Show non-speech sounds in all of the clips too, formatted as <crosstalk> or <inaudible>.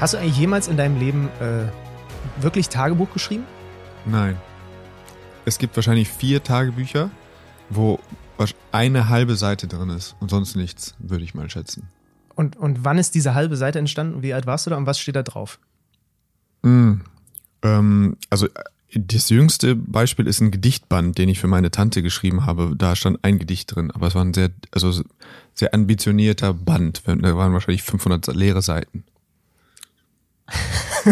Hast du eigentlich jemals in deinem Leben äh, wirklich Tagebuch geschrieben? Nein. Es gibt wahrscheinlich vier Tagebücher, wo eine halbe Seite drin ist und sonst nichts, würde ich mal schätzen. Und, und wann ist diese halbe Seite entstanden? Wie alt warst du da und was steht da drauf? Mm, ähm, also das jüngste Beispiel ist ein Gedichtband, den ich für meine Tante geschrieben habe. Da stand ein Gedicht drin, aber es war ein sehr, also sehr ambitionierter Band. Da waren wahrscheinlich 500 leere Seiten. <laughs>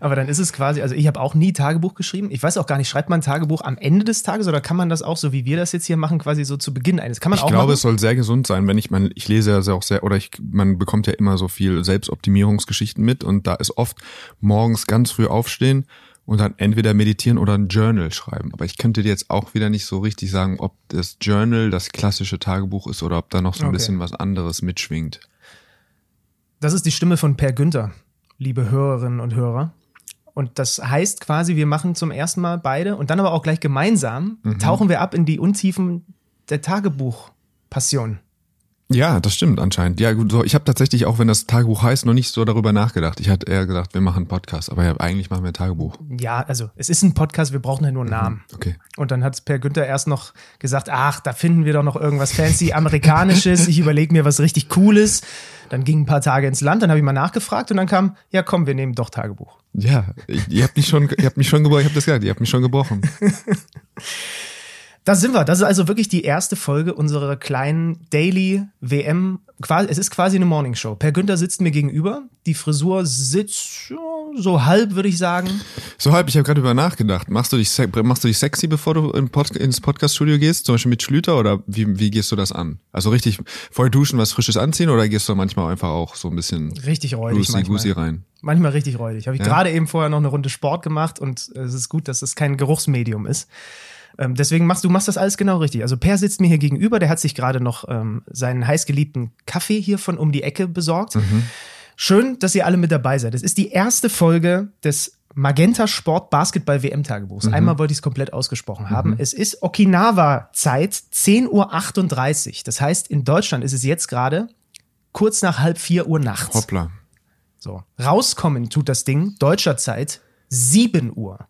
Aber dann ist es quasi, also ich habe auch nie Tagebuch geschrieben. Ich weiß auch gar nicht, schreibt man Tagebuch am Ende des Tages oder kann man das auch so, wie wir das jetzt hier machen, quasi so zu Beginn eines? Kann man ich auch glaube, machen? es soll sehr gesund sein, wenn ich, man, ich lese ja auch sehr, oder ich, man bekommt ja immer so viel Selbstoptimierungsgeschichten mit und da ist oft morgens ganz früh aufstehen und dann entweder meditieren oder ein Journal schreiben. Aber ich könnte dir jetzt auch wieder nicht so richtig sagen, ob das Journal das klassische Tagebuch ist oder ob da noch so ein okay. bisschen was anderes mitschwingt. Das ist die Stimme von Per Günther, liebe Hörerinnen und Hörer. Und das heißt quasi, wir machen zum ersten Mal beide und dann aber auch gleich gemeinsam, mhm. tauchen wir ab in die Untiefen der Tagebuchpassion. Ja, das stimmt anscheinend. Ja, gut, so, ich habe tatsächlich auch, wenn das Tagebuch heißt, noch nicht so darüber nachgedacht. Ich hatte eher gedacht, wir machen einen Podcast, aber ja, eigentlich machen wir ein Tagebuch. Ja, also es ist ein Podcast, wir brauchen ja nur einen mhm, Namen. Okay. Und dann hat Per Günther erst noch gesagt, ach, da finden wir doch noch irgendwas fancy amerikanisches. Ich überlege mir was richtig Cooles. Dann ging ein paar Tage ins Land, dann habe ich mal nachgefragt und dann kam, ja komm, wir nehmen doch Tagebuch. Ja, ihr habt mich schon, ihr habt mich schon gebrochen, ich habe das gesagt, ihr habt mich schon gebrochen. <laughs> Da sind wir. Das ist also wirklich die erste Folge unserer kleinen Daily WM. Es ist quasi eine Morningshow. Per Günther sitzt mir gegenüber. Die Frisur sitzt so halb, würde ich sagen. So halb. Ich habe gerade über nachgedacht. Machst du dich machst du dich sexy, bevor du ins Podcast-Studio gehst, zum Beispiel mit Schlüter oder wie, wie gehst du das an? Also richtig vorher duschen, was Frisches anziehen oder gehst du manchmal einfach auch so ein bisschen richtig räudig Lucy, Gusi rein? Manchmal richtig räudig. Habe ich ja? gerade eben vorher noch eine Runde Sport gemacht und es ist gut, dass es kein Geruchsmedium ist. Ähm, deswegen machst du machst das alles genau richtig. Also Per sitzt mir hier gegenüber, der hat sich gerade noch ähm, seinen heißgeliebten Kaffee hier von um die Ecke besorgt. Mhm. Schön, dass ihr alle mit dabei seid. Es ist die erste Folge des Magenta Sport Basketball WM Tagebuchs. Mhm. Einmal wollte ich es komplett ausgesprochen haben. Mhm. Es ist Okinawa Zeit 10.38 Uhr. Das heißt, in Deutschland ist es jetzt gerade kurz nach halb vier Uhr nachts. Hoppla. So. Rauskommen tut das Ding deutscher Zeit 7 Uhr.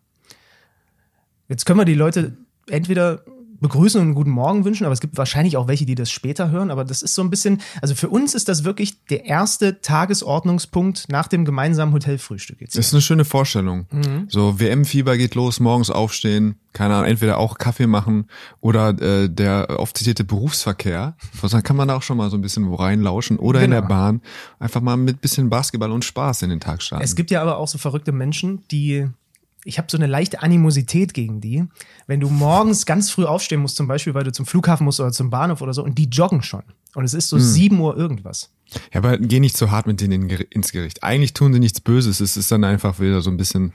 Jetzt können wir die Leute entweder begrüßen und einen guten Morgen wünschen, aber es gibt wahrscheinlich auch welche, die das später hören. Aber das ist so ein bisschen, also für uns ist das wirklich der erste Tagesordnungspunkt nach dem gemeinsamen Hotelfrühstück. Jetzt das ist eine schöne Vorstellung. Mhm. So WM-Fieber geht los, morgens aufstehen, keine Ahnung, entweder auch Kaffee machen oder äh, der oft zitierte Berufsverkehr. Dann kann man da auch schon mal so ein bisschen reinlauschen oder genau. in der genau. Bahn einfach mal mit bisschen Basketball und Spaß in den Tag starten. Es gibt ja aber auch so verrückte Menschen, die ich habe so eine leichte Animosität gegen die. Wenn du morgens ganz früh aufstehen musst, zum Beispiel, weil du zum Flughafen musst oder zum Bahnhof oder so, und die joggen schon. Und es ist so hm. 7 Uhr irgendwas. Ja, aber geh nicht so hart mit denen ins Gericht. Eigentlich tun sie nichts Böses. Es ist dann einfach wieder so ein bisschen,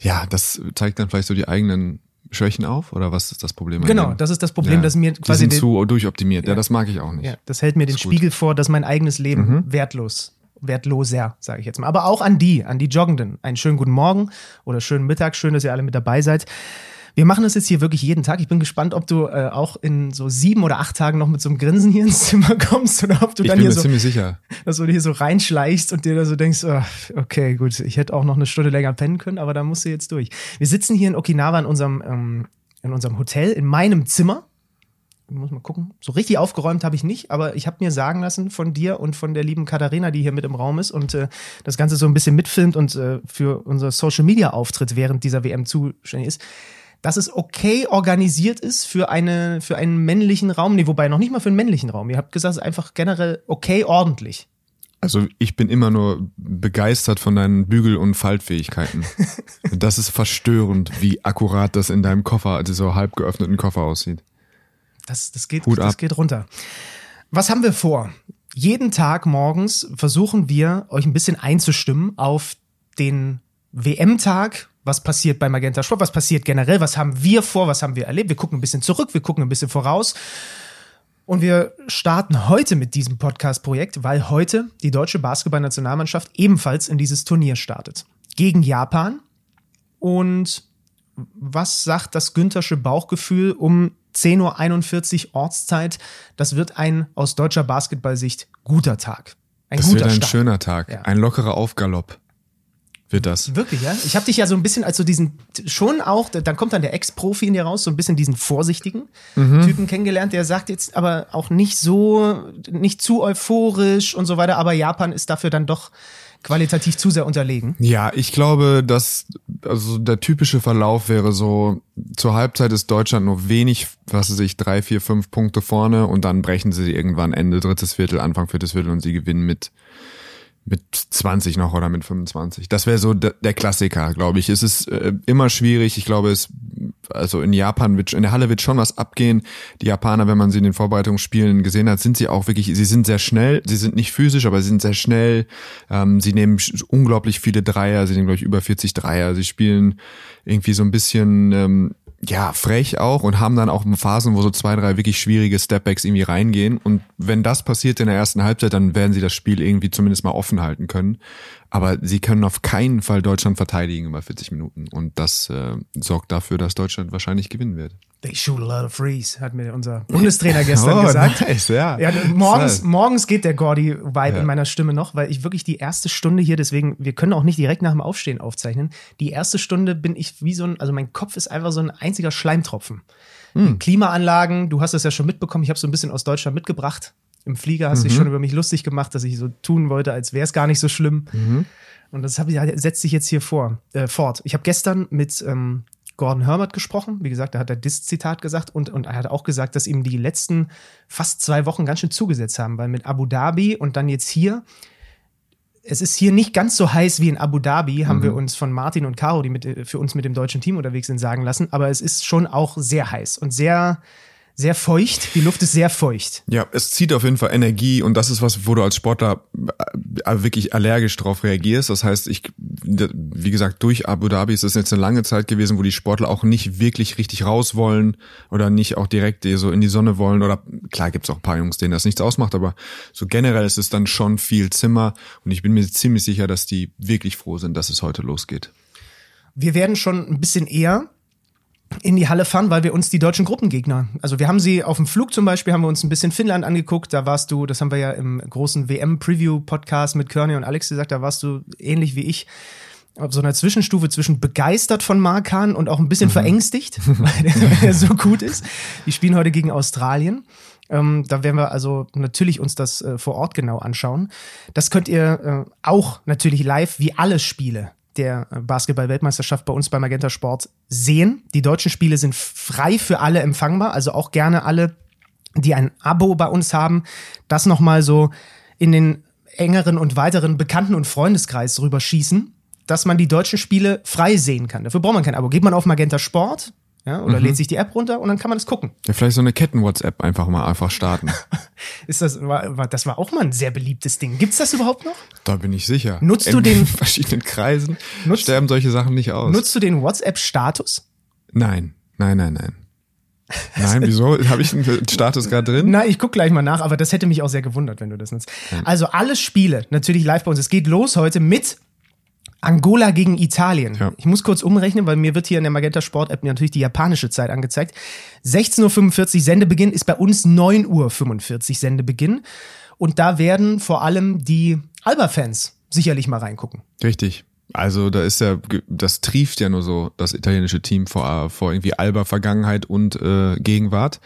ja, das zeigt dann vielleicht so die eigenen Schwächen auf oder was ist das Problem? Genau, das ist das Problem, ja, dass mir quasi die sind zu durchoptimiert. Ja. ja, das mag ich auch nicht. Ja, das hält mir den Spiegel vor, dass mein eigenes Leben mhm. wertlos wertloser, sage ich jetzt mal. Aber auch an die, an die Joggenden. Einen schönen guten Morgen oder schönen Mittag. Schön, dass ihr alle mit dabei seid. Wir machen das jetzt hier wirklich jeden Tag. Ich bin gespannt, ob du äh, auch in so sieben oder acht Tagen noch mit so einem Grinsen hier ins Zimmer <laughs> kommst oder ob du dann hier so, ziemlich sicher. dass du hier so reinschleichst und dir da so denkst, oh, okay, gut, ich hätte auch noch eine Stunde länger pennen können, aber da musst du jetzt durch. Wir sitzen hier in Okinawa in unserem, ähm, in unserem Hotel, in meinem Zimmer ich muss mal gucken. So richtig aufgeräumt habe ich nicht, aber ich habe mir sagen lassen von dir und von der lieben Katharina, die hier mit im Raum ist und äh, das Ganze so ein bisschen mitfilmt und äh, für unser Social Media Auftritt während dieser WM zuständig ist, dass es okay organisiert ist für eine für einen männlichen Raum, nee, wobei noch nicht mal für einen männlichen Raum. Ihr habt gesagt, es ist einfach generell okay ordentlich. Also ich bin immer nur begeistert von deinen Bügel- und Faltfähigkeiten. <laughs> das ist verstörend, wie akkurat das in deinem Koffer, also so halb geöffneten Koffer aussieht. Das, das, geht, das geht runter. Was haben wir vor? Jeden Tag morgens versuchen wir, euch ein bisschen einzustimmen auf den WM-Tag. Was passiert bei Magenta Sport? Was passiert generell? Was haben wir vor? Was haben wir erlebt? Wir gucken ein bisschen zurück, wir gucken ein bisschen voraus. Und wir starten heute mit diesem Podcast-Projekt, weil heute die deutsche Basketballnationalmannschaft ebenfalls in dieses Turnier startet. Gegen Japan. Und was sagt das Güntersche Bauchgefühl um 10.41 Uhr Ortszeit. Das wird ein aus deutscher Basketballsicht guter Tag. Ein Das guter wird ein Start. schöner Tag. Ja. Ein lockerer Aufgalopp wird das. Wirklich, ja? Ich habe dich ja so ein bisschen als so diesen, schon auch, dann kommt dann der Ex-Profi in dir raus, so ein bisschen diesen vorsichtigen Mhm. Typen kennengelernt, der sagt jetzt aber auch nicht so, nicht zu euphorisch und so weiter, aber Japan ist dafür dann doch qualitativ zu sehr unterlegen. Ja, ich glaube, dass also der typische Verlauf wäre so, zur Halbzeit ist Deutschland nur wenig, was weiß ich, drei, vier, fünf Punkte vorne und dann brechen sie irgendwann Ende drittes Viertel, Anfang viertes Viertel und sie gewinnen mit mit 20 noch oder mit 25. Das wäre so der, Klassiker, glaube ich. Es ist äh, immer schwierig. Ich glaube, es also in Japan wird in der Halle wird schon was abgehen. Die Japaner, wenn man sie in den Vorbereitungsspielen gesehen hat, sind sie auch wirklich. Sie sind sehr schnell. Sie sind nicht physisch, aber sie sind sehr schnell. Ähm, sie nehmen unglaublich viele Dreier. Sie nehmen glaube ich über 40 Dreier. Sie spielen irgendwie so ein bisschen ähm, ja, frech auch und haben dann auch Phasen, wo so zwei, drei wirklich schwierige Stepbacks irgendwie reingehen. Und wenn das passiert in der ersten Halbzeit, dann werden sie das Spiel irgendwie zumindest mal offen halten können. Aber sie können auf keinen Fall Deutschland verteidigen über 40 Minuten. Und das äh, sorgt dafür, dass Deutschland wahrscheinlich gewinnen wird. They shoot a lot of threes, hat mir unser Bundestrainer <laughs> gestern Oh, gesagt. nice, ja. Ja, morgens, morgens geht der Gordy-Vibe Ja. in meiner Stimme noch, weil ich wirklich die erste Stunde hier, deswegen, wir können auch nicht direkt nach dem Aufstehen aufzeichnen. Die erste Stunde bin ich wie so ein, also mein Kopf ist einfach so ein einziger Schleimtropfen. Hm. Klimaanlagen, du hast es ja schon mitbekommen, ich habe so ein bisschen aus Deutschland mitgebracht. Im Flieger hast du Mhm. dich schon über mich lustig gemacht, dass ich so tun wollte, als wäre es gar nicht so schlimm. Mhm. Und das hab setzt sich jetzt hier vor, äh, fort. Ich habe gestern mit ähm, Gordon Herbert gesprochen. Wie gesagt, da hat er das Zitat gesagt und, und er hat auch gesagt, dass ihm die letzten fast zwei Wochen ganz schön zugesetzt haben, weil mit Abu Dhabi und dann jetzt hier, es ist hier nicht ganz so heiß wie in Abu Dhabi, haben wir uns von Martin und Caro, die mit, äh, für uns mit dem deutschen Team unterwegs sind, sagen lassen. Aber es ist schon auch sehr heiß und sehr, sehr feucht. Die Luft ist sehr feucht. Ja, es zieht auf jeden Fall Energie und das ist was, wo du als Sportler äh, wirklich allergisch drauf reagierst. Das heißt, ich, wie gesagt, durch Abu Dhabi ist es jetzt eine lange Zeit gewesen, wo die Sportler auch nicht wirklich richtig raus wollen oder nicht auch direkt so in die Sonne wollen. Oder klar gibt's auch ein paar Jungs, denen das nichts ausmacht, aber so generell ist es dann schon viel Zimmer und ich bin mir ziemlich sicher, dass die wirklich froh sind, dass es heute losgeht. Wir werden schon ein bisschen eher in die Halle fahren, weil wir uns die deutschen Gruppengegner, also wir haben sie auf dem Flug zum Beispiel, haben wir uns ein bisschen Finnland angeguckt, da warst du, das haben wir ja im großen WM-Preview-Podcast mit Körny und Alex gesagt, da warst du ähnlich wie ich auf so einer Zwischenstufe zwischen begeistert von Markan und auch ein bisschen verängstigt, <laughs> weil der so gut ist. Die spielen heute gegen Australien. Ähm, da werden wir also natürlich uns das äh, vor Ort genau anschauen. Das könnt ihr äh, auch natürlich live wie alle Spiele der Basketball-Weltmeisterschaft bei uns bei Magenta Sport sehen. Die deutschen Spiele sind frei für alle empfangbar, also auch gerne alle, die ein Abo bei uns haben, das nochmal so in den engeren und weiteren Bekannten- und Freundeskreis rüberschießen, dass man die deutschen Spiele frei sehen kann. Dafür braucht man kein Abo. Geht man auf Magenta Sport ja, oder lädt sich die App runter und dann kann man das gucken. Ja, vielleicht so eine Ketten-WhatsApp einfach mal einfach starten. <laughs> Ist das, war, war, das war auch mal ein sehr beliebtes Ding. Gibt's das überhaupt noch? Da bin ich sicher. Nutzt du in den- <laughs> verschiedenen Kreisen Nutzt- sterben solche Sachen nicht aus. Nutzt du den WhatsApp-Status? Nein, nein, nein, nein. Nein, wieso? <laughs> Habe ich einen Status gerade drin? Na, ich guck gleich mal nach, aber das hätte mich auch sehr gewundert, wenn du das nutzt. Also alle Spiele, natürlich live bei uns. Es geht los heute mit Angola gegen Italien. Ja. Ich muss kurz umrechnen, weil mir wird hier in der Magenta Sport App natürlich die japanische Zeit angezeigt. 16.45 Uhr Sendebeginn ist bei uns 9.45 Uhr Sendebeginn. Und da werden vor allem die Alba-Fans sicherlich mal reingucken. Richtig. Also da ist ja, das trieft ja nur so das italienische Team vor, vor irgendwie Alba Vergangenheit und äh, Gegenwart.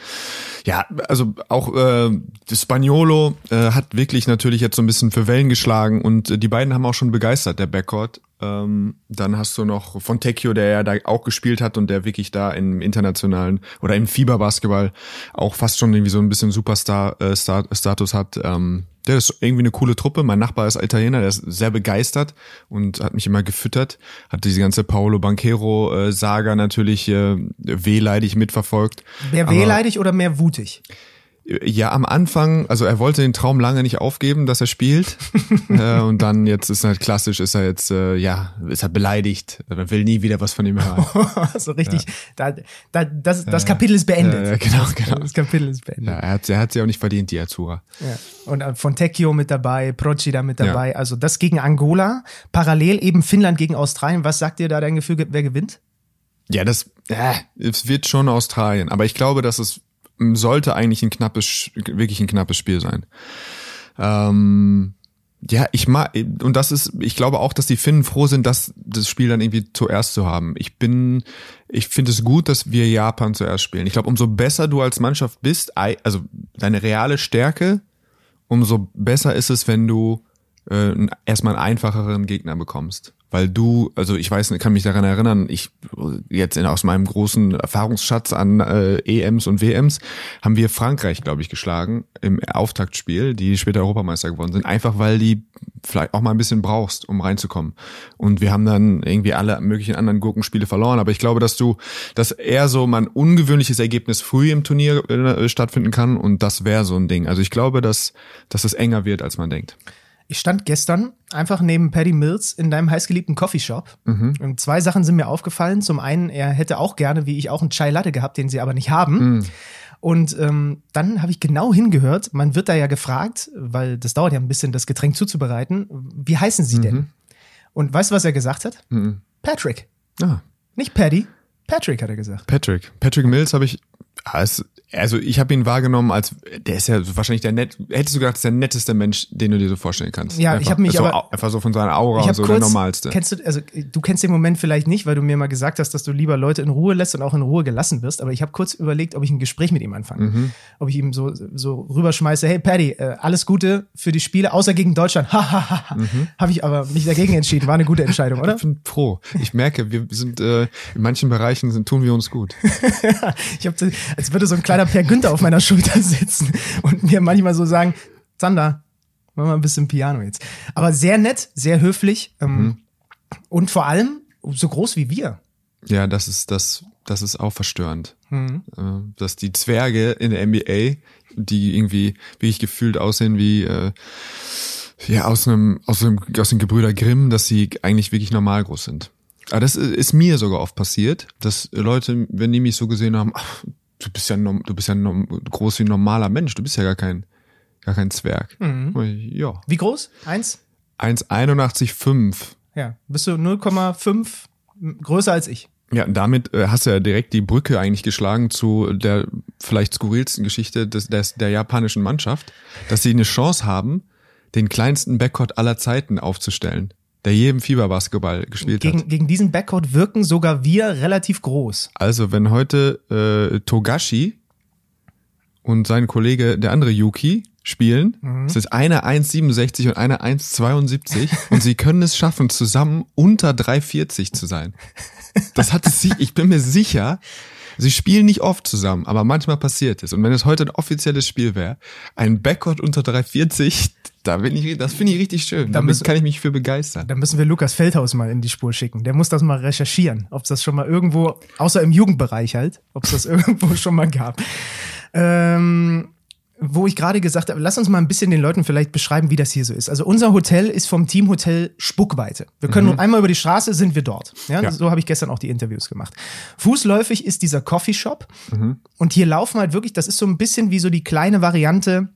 Ja, also auch äh, Spaniolo äh, hat wirklich natürlich jetzt so ein bisschen für Wellen geschlagen und äh, die beiden haben auch schon begeistert, der Backcourt. Ähm, dann hast du noch Fontecchio, der ja da auch gespielt hat und der wirklich da im internationalen oder im Fieberbasketball auch fast schon irgendwie so ein bisschen Superstar-Status hat. Ähm, der ist irgendwie eine coole Truppe. Mein Nachbar ist Italiener, der ist sehr begeistert und hat mich immer gefüttert. Hat diese ganze Paolo Banquero-Saga natürlich äh, wehleidig mitverfolgt. Mehr Aber- wehleidig oder mehr wutig? Ja, am Anfang, also er wollte den Traum lange nicht aufgeben, dass er spielt. <laughs> äh, und dann jetzt ist halt klassisch, ist er jetzt, äh, ja, ist er beleidigt. Er will nie wieder was von ihm hören. <laughs> so richtig, da, da, das, das Kapitel ist beendet. Ja, ja, genau, genau. Das Kapitel ist beendet. Ja, er hat, er hat sie auch nicht verdient, die Azura. Ja. Und äh, Fontecchio mit dabei, Procida mit dabei. Also das gegen Angola. Parallel eben Finnland gegen Australien. Was sagt dir da dein Gefühl, wer gewinnt? Ja, das, äh, es wird schon Australien. Aber ich glaube, dass es sollte eigentlich ein knappes, wirklich ein knappes Spiel sein. Ähm, Ja, ich mag, und das ist, ich glaube auch, dass die Finnen froh sind, dass das Spiel dann irgendwie zuerst zu haben. Ich bin, ich finde es gut, dass wir Japan zuerst spielen. Ich glaube, umso besser du als Mannschaft bist, also deine reale Stärke, umso besser ist es, wenn du äh, erstmal einen einfacheren Gegner bekommst weil du, also ich weiß, kann mich daran erinnern, ich jetzt in, aus meinem großen Erfahrungsschatz an äh, EMs und WMs haben wir Frankreich, glaube ich, geschlagen im Auftaktspiel, die später Europameister geworden sind, einfach weil die vielleicht auch mal ein bisschen brauchst, um reinzukommen. Und wir haben dann irgendwie alle möglichen anderen Gurkenspiele verloren, aber ich glaube, dass du, dass eher so mal ein ungewöhnliches Ergebnis früh im Turnier äh, stattfinden kann und das wäre so ein Ding. Also ich glaube, dass, dass es enger wird, als man denkt. Ich stand gestern einfach neben Paddy Mills in deinem heißgeliebten Coffeeshop. Mhm. Und zwei Sachen sind mir aufgefallen. Zum einen, er hätte auch gerne, wie ich auch, einen Chai Latte gehabt, den sie aber nicht haben. Mhm. Und ähm, dann habe ich genau hingehört. Man wird da ja gefragt, weil das dauert ja ein bisschen, das Getränk zuzubereiten. Wie heißen Sie mhm. denn? Und weißt du, was er gesagt hat? Mhm. Patrick. Ah. Nicht Paddy. Patrick hat er gesagt. Patrick. Patrick Mills habe ich also ich habe ihn wahrgenommen als, der ist ja wahrscheinlich der nett, hättest du gedacht, ist der netteste Mensch, den du dir so vorstellen kannst. Ja, einfach, ich habe mich so, aber einfach so von seiner Aura und so kurz, der normalste. Kennst du, also du kennst den Moment vielleicht nicht, weil du mir mal gesagt hast, dass du lieber Leute in Ruhe lässt und auch in Ruhe gelassen wirst. Aber ich habe kurz überlegt, ob ich ein Gespräch mit ihm anfange, mhm. ob ich ihm so so rüberschmeiße, hey Paddy, äh, alles Gute für die Spiele, außer gegen Deutschland. Mhm. Habe ich aber mich dagegen entschieden. War eine gute Entscheidung, <laughs> oder? Ich bin froh. Ich merke, wir sind äh, in manchen Bereichen sind, tun wir uns gut. <laughs> ich habe, als würde so ein kleiner Per Günther auf meiner Schulter <laughs> sitzen und mir manchmal so sagen, Zander, mach mal ein bisschen Piano jetzt. Aber sehr nett, sehr höflich ähm, mhm. und vor allem so groß wie wir. Ja, das ist das, das ist auch verstörend. Mhm. Äh, dass die Zwerge in der NBA, die irgendwie wirklich gefühlt aussehen wie äh, ja aus einem aus einem aus den Gebrüder Grimm, dass sie eigentlich wirklich normal groß sind. Aber das ist mir sogar oft passiert, dass Leute, wenn die mich so gesehen haben, ach, du bist ja du bist ja groß wie ein normaler Mensch, du bist ja gar kein gar kein Zwerg. Mhm. Ja. Wie groß? Eins? 1,81,5. Ja, bist du 0,5 größer als ich. Ja, damit äh, hast du ja direkt die Brücke eigentlich geschlagen zu der vielleicht skurrilsten Geschichte des, des, der japanischen Mannschaft, dass sie eine Chance haben, den kleinsten Backcourt aller Zeiten aufzustellen der jedem Fieberbasketball gespielt gegen, hat. Gegen diesen Backcourt wirken sogar wir relativ groß. Also wenn heute äh, Togashi und sein Kollege, der andere Yuki, spielen, mhm. es ist einer 1,67 und einer 1,72 <laughs> und sie können es schaffen, zusammen unter 3,40 zu sein. Das hat es, ich bin mir sicher, sie spielen nicht oft zusammen, aber manchmal passiert es. Und wenn es heute ein offizielles Spiel wäre, ein Backcourt unter 3,40, da bin ich, das finde ich richtig schön. Da müssen, kann ich mich für begeistern. Da müssen wir Lukas Feldhaus mal in die Spur schicken. Der muss das mal recherchieren, ob es das schon mal irgendwo, außer im Jugendbereich halt, ob es das <laughs> irgendwo schon mal gab. Ähm, wo ich gerade gesagt habe, lass uns mal ein bisschen den Leuten vielleicht beschreiben, wie das hier so ist. Also unser Hotel ist vom Teamhotel Spuckweite. Wir können mhm. einmal über die Straße, sind wir dort. Ja, ja. so habe ich gestern auch die Interviews gemacht. Fußläufig ist dieser Coffeeshop mhm. und hier laufen halt wirklich, das ist so ein bisschen wie so die kleine Variante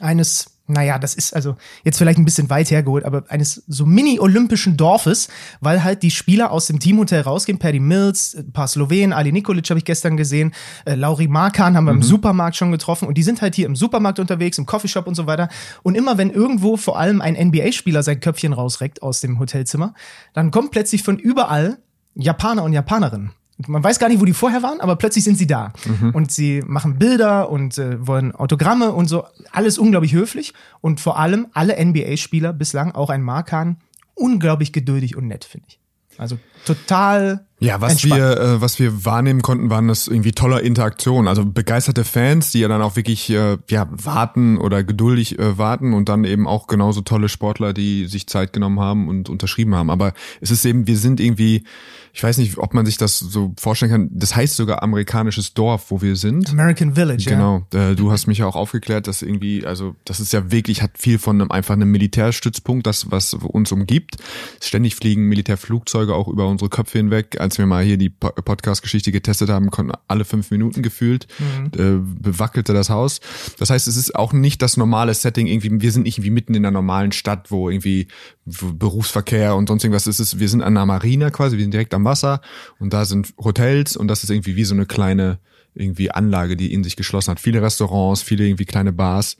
eines naja, das ist also jetzt vielleicht ein bisschen weit hergeholt, aber eines so mini-olympischen Dorfes, weil halt die Spieler aus dem Teamhotel rausgehen, Paddy Mills, ein paar Slowenen, Ali Nikolic habe ich gestern gesehen, äh, Lauri Markan haben wir mhm. im Supermarkt schon getroffen und die sind halt hier im Supermarkt unterwegs, im Coffeeshop und so weiter. Und immer wenn irgendwo vor allem ein NBA-Spieler sein Köpfchen rausreckt aus dem Hotelzimmer, dann kommt plötzlich von überall Japaner und Japanerinnen man weiß gar nicht, wo die vorher waren, aber plötzlich sind sie da. Mhm. Und sie machen Bilder und äh, wollen Autogramme und so. Alles unglaublich höflich. Und vor allem alle NBA-Spieler bislang, auch ein Markan, unglaublich geduldig und nett, finde ich. Also total ja, was Entspannt. wir, äh, was wir wahrnehmen konnten, waren das irgendwie toller Interaktion. Also begeisterte Fans, die ja dann auch wirklich äh, ja warten oder geduldig äh, warten und dann eben auch genauso tolle Sportler, die sich Zeit genommen haben und unterschrieben haben. Aber es ist eben, wir sind irgendwie, ich weiß nicht, ob man sich das so vorstellen kann. Das heißt sogar amerikanisches Dorf, wo wir sind. American Village. Genau. Ja. Äh, du hast mich ja auch aufgeklärt, dass irgendwie, also das ist ja wirklich, hat viel von einem einfach einem Militärstützpunkt, das was uns umgibt. Ständig fliegen Militärflugzeuge auch über unsere Köpfe hinweg als wir mal hier die Podcast-Geschichte getestet haben, konnten alle fünf Minuten gefühlt, mhm. äh, bewackelte das Haus. Das heißt, es ist auch nicht das normale Setting irgendwie, wir sind nicht irgendwie mitten in einer normalen Stadt, wo irgendwie Berufsverkehr und sonst irgendwas ist. Wir sind an einer Marina quasi, wir sind direkt am Wasser und da sind Hotels und das ist irgendwie wie so eine kleine irgendwie Anlage, die in sich geschlossen hat. Viele Restaurants, viele irgendwie kleine Bars.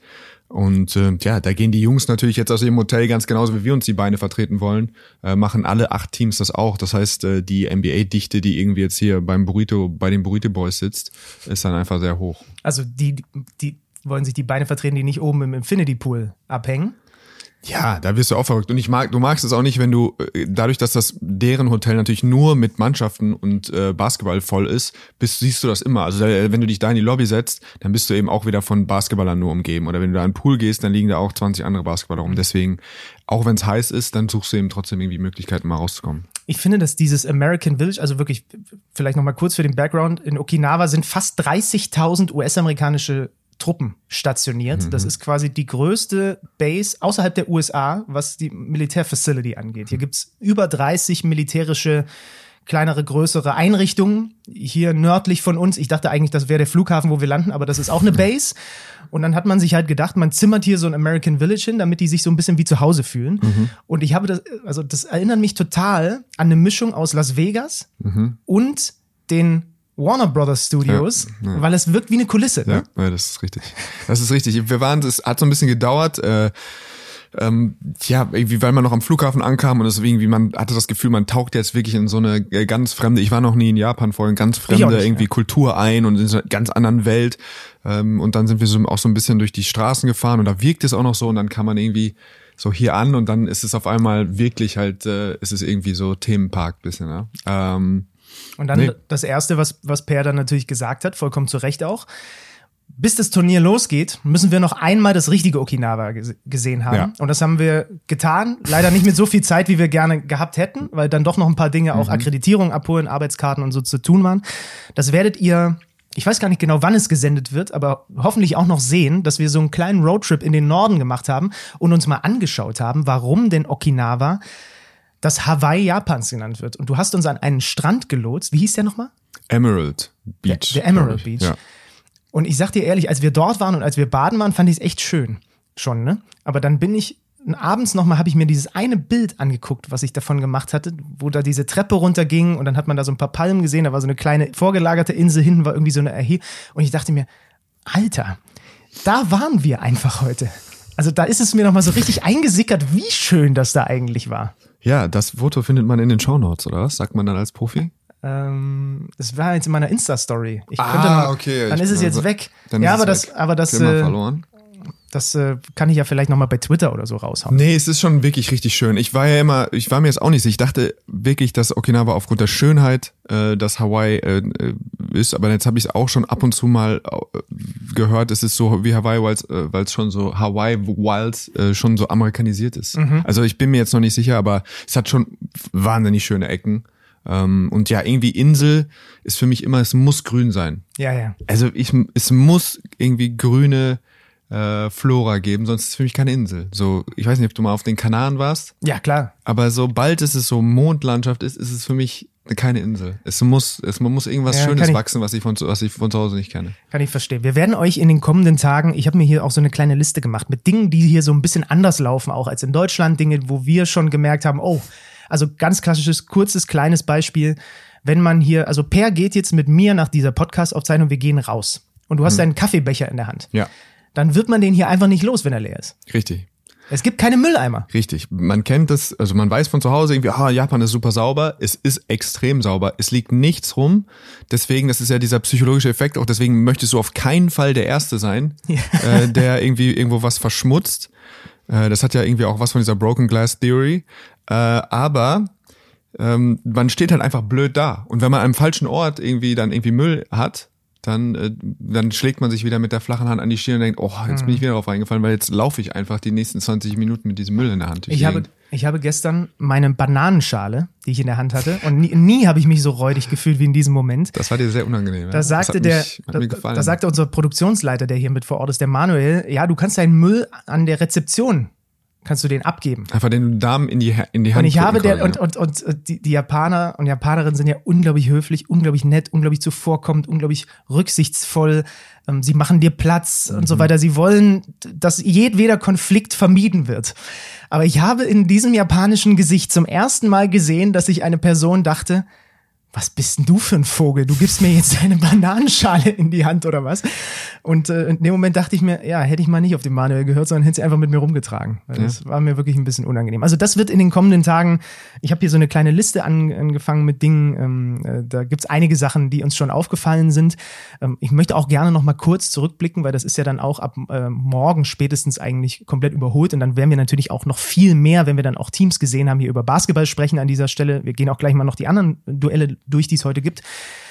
Und äh, ja, da gehen die Jungs natürlich jetzt aus ihrem Hotel ganz genauso, wie wir uns die Beine vertreten wollen, äh, machen alle acht Teams das auch. Das heißt, äh, die NBA-Dichte, die irgendwie jetzt hier beim Burrito, bei den Burrito Boys sitzt, ist dann einfach sehr hoch. Also die, die wollen sich die Beine vertreten, die nicht oben im Infinity Pool abhängen. Ja, da wirst du auch verrückt. Und ich mag, du magst es auch nicht, wenn du, äh, dadurch, dass das deren Hotel natürlich nur mit Mannschaften und äh, Basketball voll ist, bist, siehst du das immer. Also äh, wenn du dich da in die Lobby setzt, dann bist du eben auch wieder von Basketballern nur umgeben. Oder wenn du da in den Pool gehst, dann liegen da auch 20 andere Basketballer rum. Deswegen, auch wenn es heiß ist, dann suchst du eben trotzdem irgendwie Möglichkeiten, mal rauszukommen. Ich finde, dass dieses American Village, also wirklich, vielleicht nochmal kurz für den Background, in Okinawa sind fast 30.000 US-amerikanische Truppen stationiert. Mhm. Das ist quasi die größte Base außerhalb der USA, was die Militärfacility angeht. Hier gibt's über 30 militärische kleinere, größere Einrichtungen hier nördlich von uns. Ich dachte eigentlich, das wäre der Flughafen, wo wir landen, aber das ist auch eine <laughs> Base. Und dann hat man sich halt gedacht, man zimmert hier so ein American Village hin, damit die sich so ein bisschen wie zu Hause fühlen. Mhm. Und ich habe das, also das erinnert mich total an eine Mischung aus Las Vegas mhm. und den Warner Brothers Studios, ja, ja. weil es wirkt wie eine Kulisse. Ne? Ja, ja, das ist richtig. Das ist richtig. Wir waren, es hat so ein bisschen gedauert. Äh, ähm, ja, irgendwie, weil man noch am Flughafen ankam und deswegen, wie man hatte das Gefühl, man taucht jetzt wirklich in so eine äh, ganz fremde, ich war noch nie in Japan vorhin, ganz fremde nicht, irgendwie ja. Kultur ein und in so einer ganz anderen Welt. Ähm, und dann sind wir so auch so ein bisschen durch die Straßen gefahren und da wirkt es auch noch so und dann kann man irgendwie so hier an und dann ist es auf einmal wirklich halt, äh, ist es irgendwie so Themenpark bisschen, ne? Ähm, und dann nee. das Erste, was, was Per dann natürlich gesagt hat, vollkommen zu Recht auch. Bis das Turnier losgeht, müssen wir noch einmal das richtige Okinawa gesehen haben. Ja. Und das haben wir getan. Leider nicht mit so viel Zeit, wie wir gerne gehabt hätten, weil dann doch noch ein paar Dinge, auch mhm. Akkreditierung abholen, Arbeitskarten und so zu tun waren. Das werdet ihr ich weiß gar nicht genau, wann es gesendet wird, aber hoffentlich auch noch sehen, dass wir so einen kleinen Roadtrip in den Norden gemacht haben und uns mal angeschaut haben, warum denn Okinawa das Hawaii Japans genannt wird. Und du hast uns an einen Strand gelotst. Wie hieß der nochmal? Emerald Beach. Der, der Emerald Beach. Ja. Und ich sag dir ehrlich, als wir dort waren und als wir baden waren, fand ich es echt schön. Schon, ne? Aber dann bin ich abends nochmal, habe ich mir dieses eine Bild angeguckt, was ich davon gemacht hatte, wo da diese Treppe runterging und dann hat man da so ein paar Palmen gesehen, da war so eine kleine vorgelagerte Insel, hinten war irgendwie so eine Erhebung. Und ich dachte mir, Alter, da waren wir einfach heute. Also da ist es mir nochmal so richtig eingesickert, wie schön das da eigentlich war. Ja, das Foto findet man in den Shownotes, oder was? Sagt man dann als Profi? Ähm, das war jetzt in meiner Insta-Story. Ich ah, könnte mal, okay. Dann ist es jetzt weg. ja, aber das, aber das, äh, verloren. Das äh, kann ich ja vielleicht nochmal bei Twitter oder so raushauen. Nee, es ist schon wirklich richtig schön. Ich war ja immer, ich war mir jetzt auch nicht sicher. Ich dachte wirklich, dass Okinawa aufgrund der Schönheit äh, das Hawaii äh, äh ist, aber jetzt habe ich es auch schon ab und zu mal gehört, es ist so wie Hawaii, weil äh, es schon so Hawaii Wilds äh, schon so amerikanisiert ist. Mhm. Also ich bin mir jetzt noch nicht sicher, aber es hat schon wahnsinnig schöne Ecken. Ähm, und ja, irgendwie Insel ist für mich immer, es muss grün sein. Ja, ja. Also ich, es muss irgendwie grüne äh, Flora geben, sonst ist es für mich keine Insel. So, ich weiß nicht, ob du mal auf den Kanaren warst. Ja, klar. Aber sobald es so Mondlandschaft ist, ist es für mich keine Insel. Es muss, es man muss irgendwas ja, Schönes ich, wachsen, was ich von was ich von zu Hause nicht kenne. Kann ich verstehen. Wir werden euch in den kommenden Tagen, ich habe mir hier auch so eine kleine Liste gemacht mit Dingen, die hier so ein bisschen anders laufen, auch als in Deutschland, Dinge, wo wir schon gemerkt haben, oh, also ganz klassisches, kurzes, kleines Beispiel. Wenn man hier, also Per geht jetzt mit mir nach dieser Podcast-Aufzeichnung, wir gehen raus. Und du hast hm. deinen Kaffeebecher in der Hand. Ja dann wird man den hier einfach nicht los, wenn er leer ist. Richtig. Es gibt keine Mülleimer. Richtig. Man kennt das, also man weiß von zu Hause irgendwie, ah, Japan ist super sauber. Es ist extrem sauber. Es liegt nichts rum. Deswegen, das ist ja dieser psychologische Effekt. Auch deswegen möchtest du auf keinen Fall der Erste sein, ja. äh, der irgendwie irgendwo was verschmutzt. Äh, das hat ja irgendwie auch was von dieser Broken Glass Theory. Äh, aber ähm, man steht halt einfach blöd da. Und wenn man am falschen Ort irgendwie dann irgendwie Müll hat, dann, äh, dann schlägt man sich wieder mit der flachen Hand an die Stirn und denkt, oh, jetzt bin ich mhm. wieder drauf eingefallen, weil jetzt laufe ich einfach die nächsten 20 Minuten mit diesem Müll in der Hand. Ich habe, ich habe gestern meine Bananenschale, die ich in der Hand hatte, und nie, nie habe ich mich so räudig gefühlt wie in diesem Moment. Das war dir sehr unangenehm. Da sagte der, mich, da, da sagte unser Produktionsleiter, der hier mit vor Ort ist, der Manuel, ja, du kannst deinen Müll an der Rezeption kannst du den abgeben. Einfach den Damen in die, in die Hand. Und ich habe der, und, und, und, und die, die Japaner und Japanerinnen sind ja unglaublich höflich, unglaublich nett, unglaublich zuvorkommend, unglaublich rücksichtsvoll. Ähm, sie machen dir Platz mhm. und so mhm. weiter. Sie wollen, dass jedweder Konflikt vermieden wird. Aber ich habe in diesem japanischen Gesicht zum ersten Mal gesehen, dass sich eine Person dachte, was bist denn du für ein Vogel? Du gibst mir jetzt eine Bananenschale in die Hand oder was? Und äh, in dem Moment dachte ich mir, ja, hätte ich mal nicht auf den Manuel gehört, sondern hätte sie einfach mit mir rumgetragen. Ja. Das war mir wirklich ein bisschen unangenehm. Also das wird in den kommenden Tagen, ich habe hier so eine kleine Liste an, angefangen mit Dingen, ähm, äh, da gibt's einige Sachen, die uns schon aufgefallen sind. Ähm, ich möchte auch gerne noch mal kurz zurückblicken, weil das ist ja dann auch ab äh, morgen spätestens eigentlich komplett überholt und dann werden wir natürlich auch noch viel mehr, wenn wir dann auch Teams gesehen haben, hier über Basketball sprechen an dieser Stelle. Wir gehen auch gleich mal noch die anderen Duelle durch, die es heute gibt.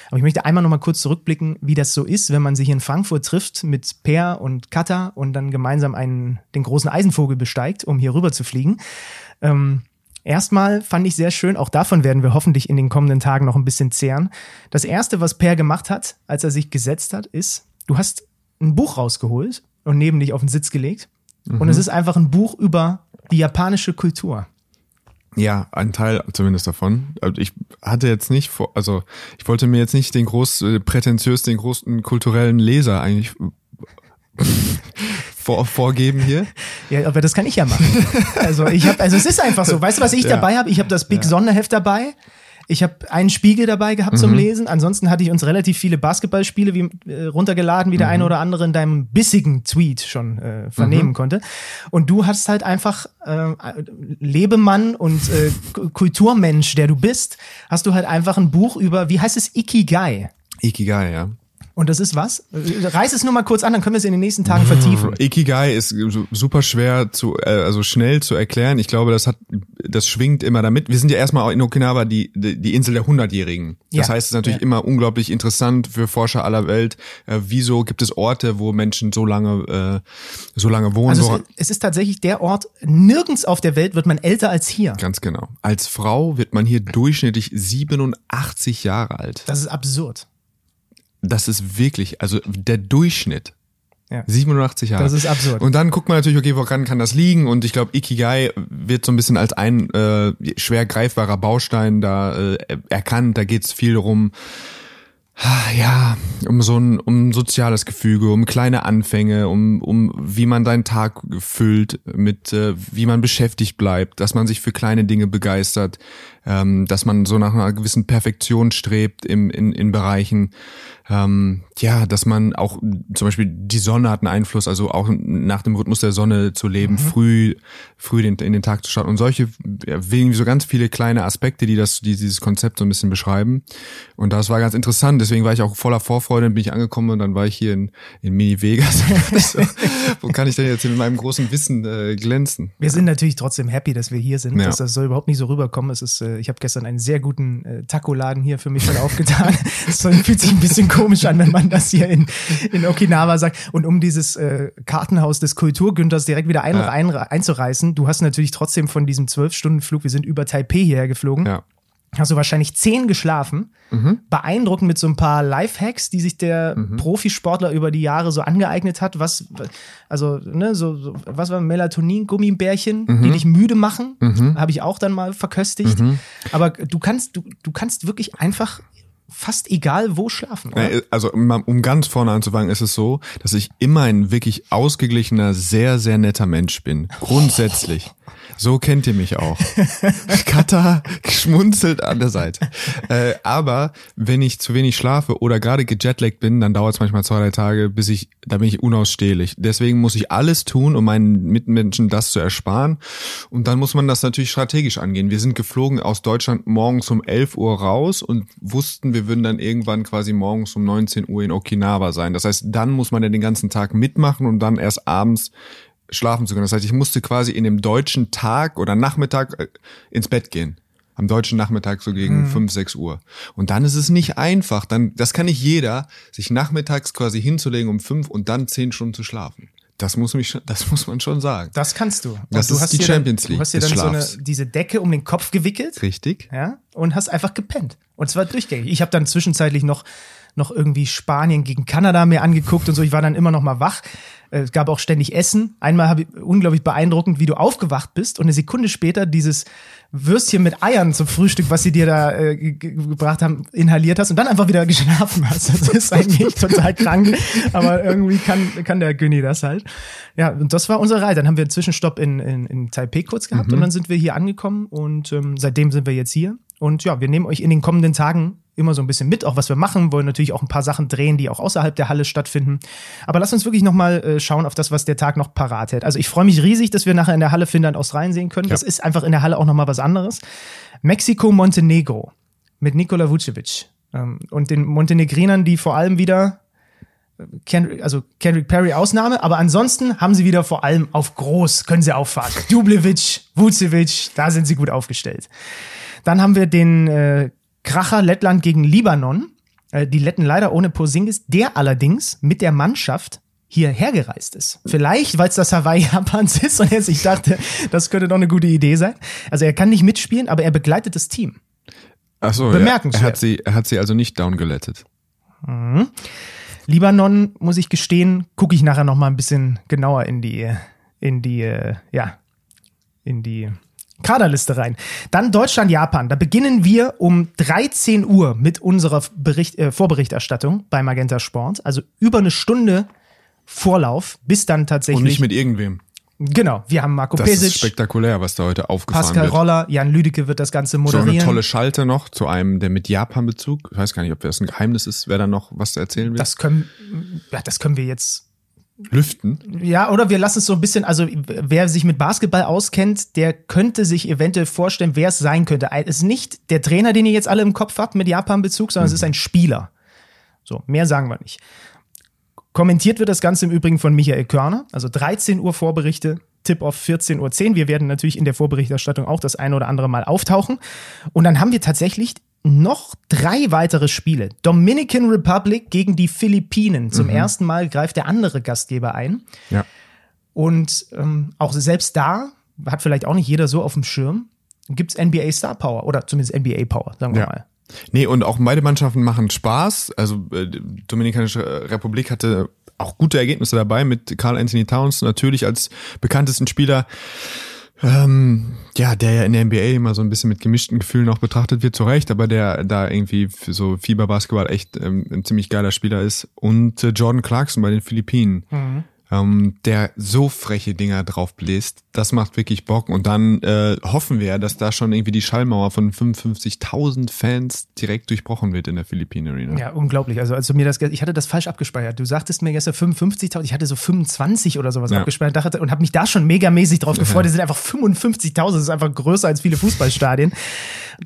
Aber ich möchte einmal noch mal kurz zurückblicken, wie das so ist, wenn man sich in Frankfurt trifft mit Per und Kata und dann gemeinsam einen, den großen Eisenvogel besteigt, um hier rüber zu fliegen. Ähm, Erstmal fand ich sehr schön, auch davon werden wir hoffentlich in den kommenden Tagen noch ein bisschen zehren. Das erste, was Per gemacht hat, als er sich gesetzt hat, ist, du hast ein Buch rausgeholt und neben dich auf den Sitz gelegt. Und es ist einfach ein Buch über die japanische Kultur. Ja, ein Teil zumindest davon. Also Ich hatte jetzt nicht vor, also ich wollte mir jetzt nicht den groß, äh, prätentiös, den großen kulturellen Leser eigentlich <laughs> vor, vorgeben hier. Ja, aber das kann ich ja machen. Also ich habe, also es ist einfach so. Weißt du, was ich Ja. dabei habe? Ich habe das Big Sonderheft dabei. Ich habe einen Spiegel dabei gehabt Mhm. zum Lesen. Ansonsten hatte ich uns relativ viele Basketballspiele wie, äh, runtergeladen, wie der Mhm. eine oder andere in deinem bissigen Tweet schon äh, vernehmen konnte. Und du hast halt einfach äh, Lebemann und äh, Kulturmensch, der du bist, hast du halt einfach ein Buch über, wie heißt es, Ikigai. Ikigai, ja. Und das ist was? Reiß es nur mal kurz an, dann können wir es in den nächsten Tagen vertiefen. Ikigai ist su- super schwer zu, äh, also schnell zu erklären. Ich glaube, das hat, das schwingt immer damit. Wir sind ja erstmal in Okinawa die, die, Insel der Hundertjährigen. Das Ja. heißt, es ist natürlich Ja. immer unglaublich interessant für Forscher aller Welt. Äh, wieso gibt es Orte, wo Menschen so lange, äh, so lange wohnen? Also so, es, es ist tatsächlich der Ort, nirgends auf der Welt wird man älter als hier. Ganz genau. Als Frau wird man hier durchschnittlich 87 Jahre alt. Das ist absurd. Das ist wirklich, also der Durchschnitt. Ja. 87 Jahre. Das ist absurd. Und dann guckt man natürlich, okay, woran kann das liegen? Und ich glaube, Ikigai wird so ein bisschen als ein äh, schwer greifbarer Baustein da äh, erkannt. Da geht's viel darum, ah, ja, um so ein um soziales Gefüge, um kleine Anfänge, um um wie man seinen Tag füllt, mit äh, wie man beschäftigt bleibt, dass man sich für kleine Dinge begeistert, ähm, dass man so nach einer gewissen Perfektion strebt im in in Bereichen, ähm, ja, dass man auch zum Beispiel die Sonne hat einen Einfluss, also auch nach dem Rhythmus der Sonne zu leben, früh früh den, in den Tag zu starten und solche ja, irgendwie so ganz viele kleine Aspekte, die das die dieses Konzept so ein bisschen beschreiben. Und das war ganz interessant. Deswegen war ich auch voller Vorfreude und bin ich angekommen und dann war ich hier in, in Mini Vegas. <laughs> so, wo kann ich denn jetzt mit meinem großen Wissen äh, glänzen? Wir sind natürlich trotzdem happy, dass wir hier sind. Ja. Das, das soll überhaupt nicht so rüberkommen. Es ist, äh, ich habe gestern einen sehr guten äh, Taco-Laden hier für mich schon aufgetan. <laughs> Es fühlt sich ein bisschen komisch an, wenn man das hier in, in Okinawa sagt. Und um dieses äh, Kartenhaus des Kulturgünters direkt wieder ein, Ja. ein, einzureißen, du hast natürlich trotzdem von diesem Zwölf-Stunden-Flug, wir sind über Taipei hierher geflogen, Ja. Hast du wahrscheinlich zehn geschlafen. Beeindruckend mit so ein paar Lifehacks, die sich der Profisportler über die Jahre so angeeignet hat. Was, also, ne, so, so was war Melatonin, Gummibärchen, die dich müde machen, habe ich auch dann mal verköstigt. Aber du kannst, du, du kannst wirklich einfach fast egal wo schlafen. Oder? Äh, Also um ganz vorne anzufangen, ist es so, dass ich immer ein wirklich ausgeglichener, sehr, sehr netter Mensch bin. Grundsätzlich. So kennt ihr mich auch. <laughs> Kata schmunzelt an der Seite. Äh, aber wenn ich zu wenig schlafe oder gerade gejetlaggt bin, dann dauert es manchmal zwei, drei Tage, bis ich, da bin ich unausstehlich. Deswegen muss ich alles tun, um meinen Mitmenschen das zu ersparen. Und dann muss man das natürlich strategisch angehen. Wir sind geflogen aus Deutschland morgens um 11 Uhr raus und wussten, wir würden dann irgendwann quasi morgens um 19 Uhr in Okinawa sein. Das heißt, dann muss man ja den ganzen Tag mitmachen und dann erst abends schlafen zu können. Das heißt, ich musste quasi in dem deutschen Tag oder Nachmittag äh, ins Bett gehen. Am deutschen Nachmittag so gegen 5, 6 Uhr. Und dann ist es nicht einfach. Dann, das kann nicht jeder, sich nachmittags quasi hinzulegen um 5 und dann 10 Stunden zu schlafen. Das muss mich, schon- das muss man schon sagen. Das kannst du. Und Das du ist hast die Champions dann, League Du hast dir dann so eine, Schlafs. diese Decke um den Kopf gewickelt. Richtig? ja, und hast einfach gepennt. Und zwar durchgängig. Ich habe dann zwischenzeitlich noch, noch irgendwie Spanien gegen Kanada mir angeguckt und so. Ich war dann immer noch mal wach. Äh, Es gab auch ständig Essen. Einmal habe ich unglaublich beeindruckend, wie du aufgewacht bist und eine Sekunde später dieses Würstchen mit Eiern zum Frühstück, was sie dir da äh, ge- ge- gebracht haben, inhaliert hast und dann einfach wieder <laughs> geschlafen hast. Das ist eigentlich total krank, aber irgendwie kann, kann der Günni das halt. Ja, und das war unsere Reise. Dann haben wir einen Zwischenstopp in, in, in Taipei kurz gehabt und dann sind wir hier angekommen und ähm, seitdem sind wir jetzt hier. Und ja, wir nehmen euch in den kommenden Tagen immer so ein bisschen mit, auch was wir machen, wollen natürlich auch ein paar Sachen drehen, die auch außerhalb der Halle stattfinden. Aber lass uns wirklich nochmal äh, schauen auf das, was der Tag noch parat hält. Also ich freue mich riesig, dass wir nachher in der Halle Finnland Australien sehen können. Ja. Das ist einfach in der Halle auch nochmal was anderes. Mexiko, Montenegro mit Nikola Vucevic ähm, und den Montenegrinern, die vor allem wieder Kendrick, also Kendrick Perry Ausnahme, aber ansonsten haben sie wieder vor allem auf groß, können sie auffahren. <laughs> Dublevic, Vucevic, da sind sie gut aufgestellt. Dann haben wir den äh, Kracher Lettland gegen Libanon. Äh, die Letten leider ohne Posingis, der allerdings mit der Mannschaft hierher gereist ist. Vielleicht, weil es das Hawaii Japans ist und jetzt ich dachte, das könnte doch eine gute Idee sein. Also er kann nicht mitspielen, aber er begleitet das Team. Ach so, Bemerkenswert. Ja. Er hat sie, er hat sie also nicht downgelettet. Libanon, muss ich gestehen, gucke ich nachher noch mal ein bisschen genauer in die, in die, äh, ja, in die Kaderliste rein. Dann Deutschland, Japan. Da beginnen wir um 13 Uhr mit unserer Bericht, äh, Vorberichterstattung bei Magenta Sport. Also über eine Stunde Vorlauf, bis dann tatsächlich. Und nicht mit irgendwem. genau, wir haben Marco Das ist Pesic, spektakulär, was da heute aufgefahren Pascal wird. Roller, Jan Lüdecke wird das Ganze So moderieren. eine tolle Schalte noch zu einem, der mit Japan-Bezug. Ich weiß gar nicht, ob das ein Geheimnis ist, wer da noch was erzählen will. das können, ja, das können wir jetzt Lüften. Ja, oder wir lassen es so ein bisschen, also wer sich mit Basketball auskennt, der könnte sich eventuell vorstellen, wer es sein könnte. Es ist nicht der Trainer, den ihr jetzt alle im Kopf habt mit Japan-Bezug, sondern es ist ein Spieler. So, mehr sagen wir nicht. Kommentiert wird das Ganze im Übrigen von Michael Körner, also 13 Uhr Vorberichte, Tip-Off 14.10 Uhr. Wir werden natürlich in der Vorberichterstattung auch das eine oder andere Mal auftauchen. Und dann haben wir tatsächlich noch drei weitere Spiele. Dominican Republic gegen die Philippinen. Zum ersten Mal greift der andere Gastgeber ein. Ja. Und ähm, auch selbst da hat vielleicht auch nicht jeder so auf dem Schirm, gibt's NBA Star Power oder zumindest NBA Power, sagen wir Ja. mal. Nee, und auch beide Mannschaften machen Spaß. Also äh, Dominikanische Republik hatte auch gute Ergebnisse dabei mit Carl Anthony Towns natürlich als bekanntesten Spieler. Ähm, ja, der ja in der NBA immer so ein bisschen mit gemischten Gefühlen auch betrachtet wird, zu Recht, aber der da irgendwie für so Fieberbasketball echt ähm, ein ziemlich geiler Spieler ist. Und äh, Jordan Clarkson bei den Philippinen, ähm, der so freche Dinger drauf bläst, das macht wirklich Bock. Und dann äh, hoffen wir, dass da schon irgendwie die Schallmauer von 55.000 Fans direkt durchbrochen wird in der Philippinen Arena. Ja, unglaublich. Also, als du mir das, ich hatte das falsch abgespeichert. Du sagtest mir gestern 55.000, ich hatte so 25 oder sowas Ja. abgespeichert dachte, und habe mich da schon megamäßig drauf gefreut. Das sind einfach 55.000, das ist einfach größer als viele Fußballstadien.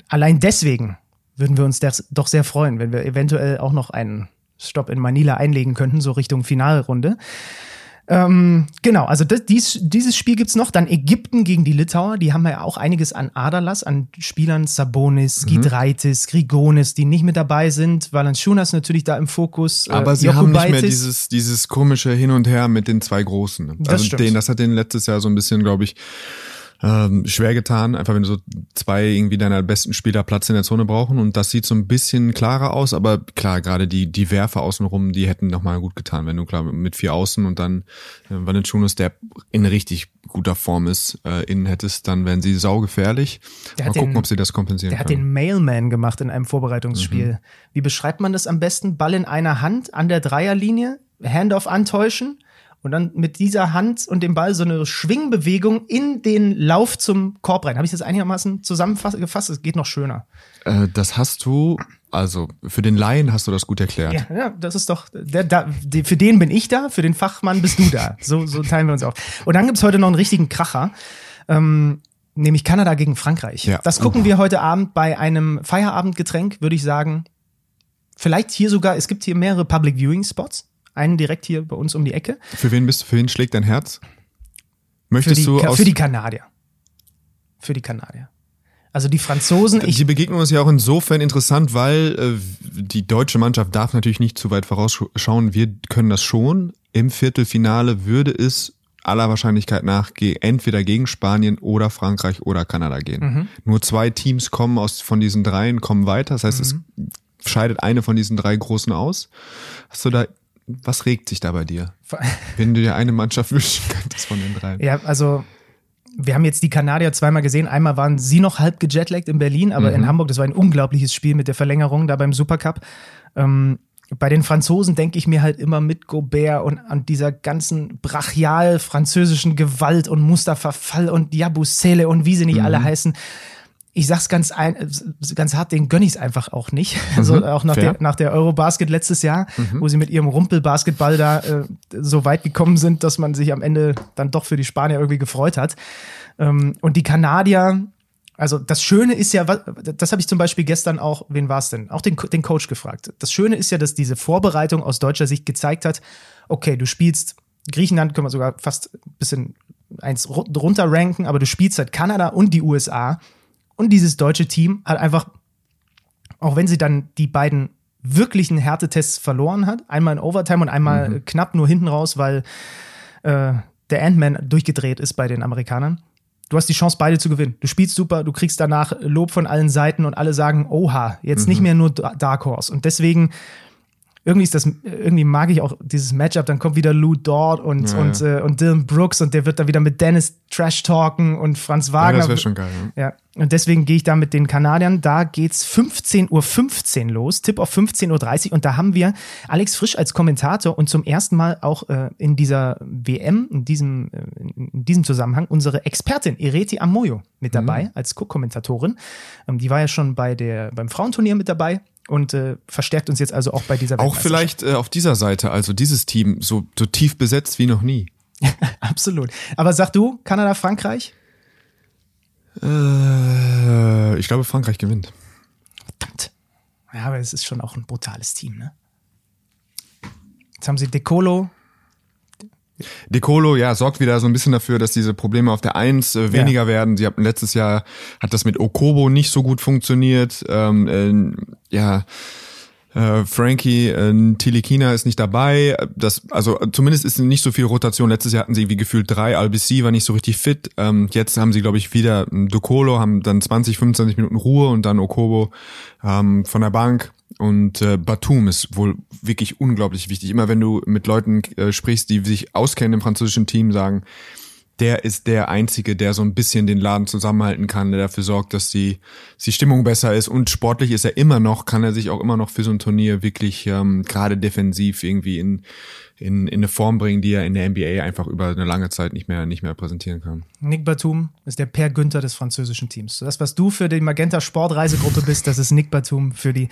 Allein deswegen würden wir uns das doch sehr freuen, wenn wir eventuell auch noch einen Stopp in Manila einlegen könnten, so Richtung Finalrunde. Ähm, genau, also das, dies, dieses Spiel gibt's noch. Dann Ägypten gegen die Litauer. Die haben ja auch einiges an Aderlass, an Spielern Sabonis, Mhm. Gidreitis, Grigonis, die nicht mit dabei sind. Valanciunas natürlich da im Fokus. äh, Aber sie haben nicht mehr dieses, dieses komische Hin und Her mit den zwei Großen. Das also stimmt. den, das hat den letztes Jahr so ein bisschen, glaube ich, ähm, schwer getan. Einfach wenn du so zwei irgendwie deiner besten Spieler Platz in der Zone brauchen und das sieht so ein bisschen klarer aus, aber klar, gerade die, die Werfer außenrum, die hätten nochmal gut getan, wenn du klar mit vier Außen und dann äh, Valanciunas, der in richtig guter Form ist, äh, innen hättest, dann wären sie saugefährlich. Der Mal hat gucken, den- ob sie das kompensieren Der hat können. den Mailman gemacht in einem Vorbereitungsspiel. Mhm. Wie beschreibt man das am besten? Ball in einer Hand an der Dreierlinie, Handoff antäuschen und dann mit dieser Hand und dem Ball so eine Schwingbewegung in den Lauf zum Korb rein. Habe ich das einigermaßen zusammengefasst? Es geht noch schöner. Äh, das hast du, also für den Laien hast du das gut erklärt. Ja, ja, das ist doch, der, da, die, für den bin ich da, für den Fachmann bist du da. So, so teilen wir uns auf. Und dann gibt's heute noch einen richtigen Kracher. Ähm, Nämlich Kanada gegen Frankreich. Ja. Das gucken wir heute Abend bei einem Feierabendgetränk, würde ich sagen. Vielleicht hier sogar, es gibt hier mehrere Public Viewing Spots. Einen direkt hier bei uns um die Ecke. Für wen bist du, für wen schlägt dein Herz? Für Möchtest die, du aus, für die Kanadier. Für die Kanadier. Also die Franzosen, ich, die Begegnung ist ja auch insofern interessant, weil äh, die deutsche Mannschaft darf natürlich nicht zu weit vorausschauen. Wir können das schon. Im Viertelfinale würde es aller Wahrscheinlichkeit nach entweder gegen Spanien oder Frankreich oder Kanada gehen. Mhm. Nur zwei Teams kommen aus von diesen dreien kommen weiter. Das heißt, es Mhm. scheidet eine von diesen drei großen aus. Hast du da was regt sich da bei dir, <laughs> wenn du dir eine Mannschaft wünschen könntest von den dreien? Ja, also wir haben jetzt die Kanadier zweimal gesehen. Einmal waren sie noch halb gejetlaggt in Berlin, aber Mhm. in Hamburg, das war ein unglaubliches Spiel mit der Verlängerung da beim Supercup. Ähm, bei den Franzosen denke ich mir halt immer mit Gobert und an dieser ganzen brachial französischen Gewalt und Mustafa Fall und Yabusele und wie sie nicht Mhm. alle heißen. Ich sag's ganz ein, ganz hart, den gönn ich's einfach auch nicht. <laughs> Also Mhm, auch nach fair. der, nach der Eurobasket letztes Jahr, wo sie mit ihrem Rumpelbasketball da äh, so weit gekommen sind, dass man sich am Ende dann doch für die Spanier irgendwie gefreut hat. Ähm, und die Kanadier, also das Schöne ist ja, das habe ich zum Beispiel gestern auch, wen war's denn? Auch den, den Coach gefragt. Das Schöne ist ja, dass diese Vorbereitung aus deutscher Sicht gezeigt hat, okay, du spielst Griechenland, können wir sogar fast ein bisschen eins ru- drunter ranken, aber du spielst halt Kanada und die USA. Und dieses deutsche Team hat einfach, auch wenn sie dann die beiden wirklichen Härtetests verloren hat, einmal in Overtime und einmal Mhm. knapp nur hinten raus, weil äh, der Ant-Man durchgedreht ist bei den Amerikanern. Du hast die Chance, beide zu gewinnen. Du spielst super, du kriegst danach Lob von allen Seiten und alle sagen, oha, jetzt Mhm. nicht mehr nur Dark Horse. Und deswegen, irgendwie ist das, irgendwie mag ich auch dieses Matchup, dann kommt wieder Lou Dort und, Ja, und, Äh, und Dylan Brooks und der wird da wieder mit Dennis Trash talken und Franz Ja, Wagner. das wäre schon geil. Ja. Ja, und deswegen gehe ich da mit den Kanadiern. Da geht's 15.15 Uhr los, Tipp auf 15.30 Uhr. Und da haben wir Alex Frisch als Kommentator und zum ersten Mal auch äh, in dieser WM, in diesem, äh, in, diesem Zusammenhang, unsere Expertin Ireti Amoyo mit dabei als Co-Kommentatorin. Ähm, die war ja schon bei der, beim Frauenturnier mit dabei und äh, verstärkt uns jetzt also auch bei dieser Auch vielleicht äh, auf dieser Seite, also dieses Team, so, so tief besetzt wie noch nie. <laughs> Absolut. Aber sag du, Kanada, Frankreich? Äh, ich glaube, Frankreich gewinnt. Verdammt. Ja, aber es ist schon auch ein brutales Team, ne? Jetzt haben sie Decolo, Decolo, ja, sorgt wieder so ein bisschen dafür, dass diese Probleme auf der Eins äh, weniger werden. Sie hatten letztes Jahr hat das mit Okobo nicht so gut funktioniert. Ähm, äh, ja, äh, Frankie äh, Tilikina ist nicht dabei. Das, also zumindest ist nicht so viel Rotation. Letztes Jahr hatten sie wie gefühlt drei. Albc war nicht so richtig fit. Ähm, jetzt haben sie, glaube ich, wieder Decolo, haben dann 20, 25 Minuten Ruhe und dann Okobo ähm, von der Bank. Und äh, Batum ist wohl wirklich unglaublich wichtig. Immer wenn du mit Leuten äh, sprichst, die sich auskennen im französischen Team, sagen, der ist der Einzige, der so ein bisschen den Laden zusammenhalten kann, der dafür sorgt, dass die, die Stimmung besser ist. Und sportlich ist er immer noch, kann er sich auch immer noch für so ein Turnier wirklich ähm, gerade defensiv irgendwie in, in, in eine Form bringen, die er in der NBA einfach über eine lange Zeit nicht mehr, nicht mehr präsentieren kann. Nick Batum ist der Per Günther des französischen Teams. Das, was du für die Magenta Sportreisegruppe bist, das ist Nick Batum für die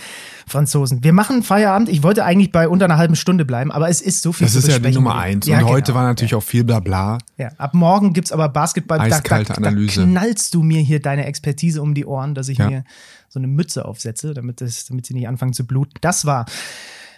Franzosen. Wir machen Feierabend. Ich wollte eigentlich bei unter einer halben Stunde bleiben, aber es ist so viel Das ist ja die. Nummer eins. Ja, und heute genau. war natürlich auch viel Blabla. Ja, ab morgen gibt's aber Basketball. Da- Eiskalte da, Analyse. Da knallst du mir hier deine Expertise um die Ohren, dass ich Ja. mir so eine Mütze aufsetze, damit, das, damit sie nicht anfangen zu bluten. Das war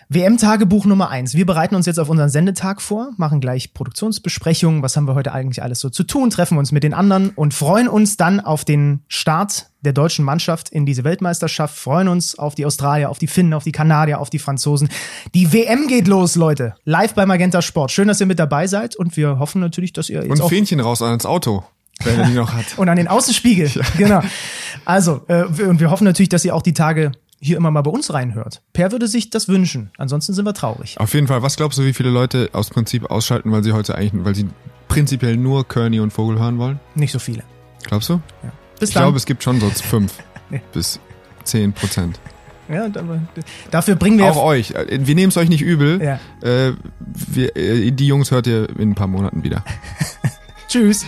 WM-Tagebuch Nummer eins. Wir bereiten uns jetzt auf unseren Sendetag vor, machen gleich Produktionsbesprechungen. Was haben wir heute eigentlich alles so zu tun? Treffen uns mit den anderen und freuen uns dann auf den Start der deutschen Mannschaft in diese Weltmeisterschaft. Freuen uns auf die Australier, auf die Finnen, auf die Kanadier, auf die Franzosen. Die WM geht los, Leute. Live bei Magenta Sport. Schön, dass ihr mit dabei seid und wir hoffen natürlich, dass ihr jetzt Und auch Fähnchen raus ans Auto, wenn er die noch hat. <laughs> und an den Außenspiegel. Genau. Also, äh, und wir hoffen natürlich, dass ihr auch die Tage hier immer mal bei uns reinhört. Per würde sich das wünschen. Ansonsten sind wir traurig. Auf jeden Fall, was glaubst du, wie viele Leute aus Prinzip ausschalten, weil sie heute eigentlich, weil sie prinzipiell nur Kearney und Vogel hören wollen? Nicht so viele. Glaubst du? Bis Ich dann. glaube, es gibt schon so <laughs> fünf Ja. bis zehn Prozent. ja, dafür bringen wir Auch euch. Äh, Wir nehmen es euch nicht übel. Ja. Äh, wir, äh, die Jungs hört ihr in ein paar Monaten wieder. <laughs> <laughs> Tschüss.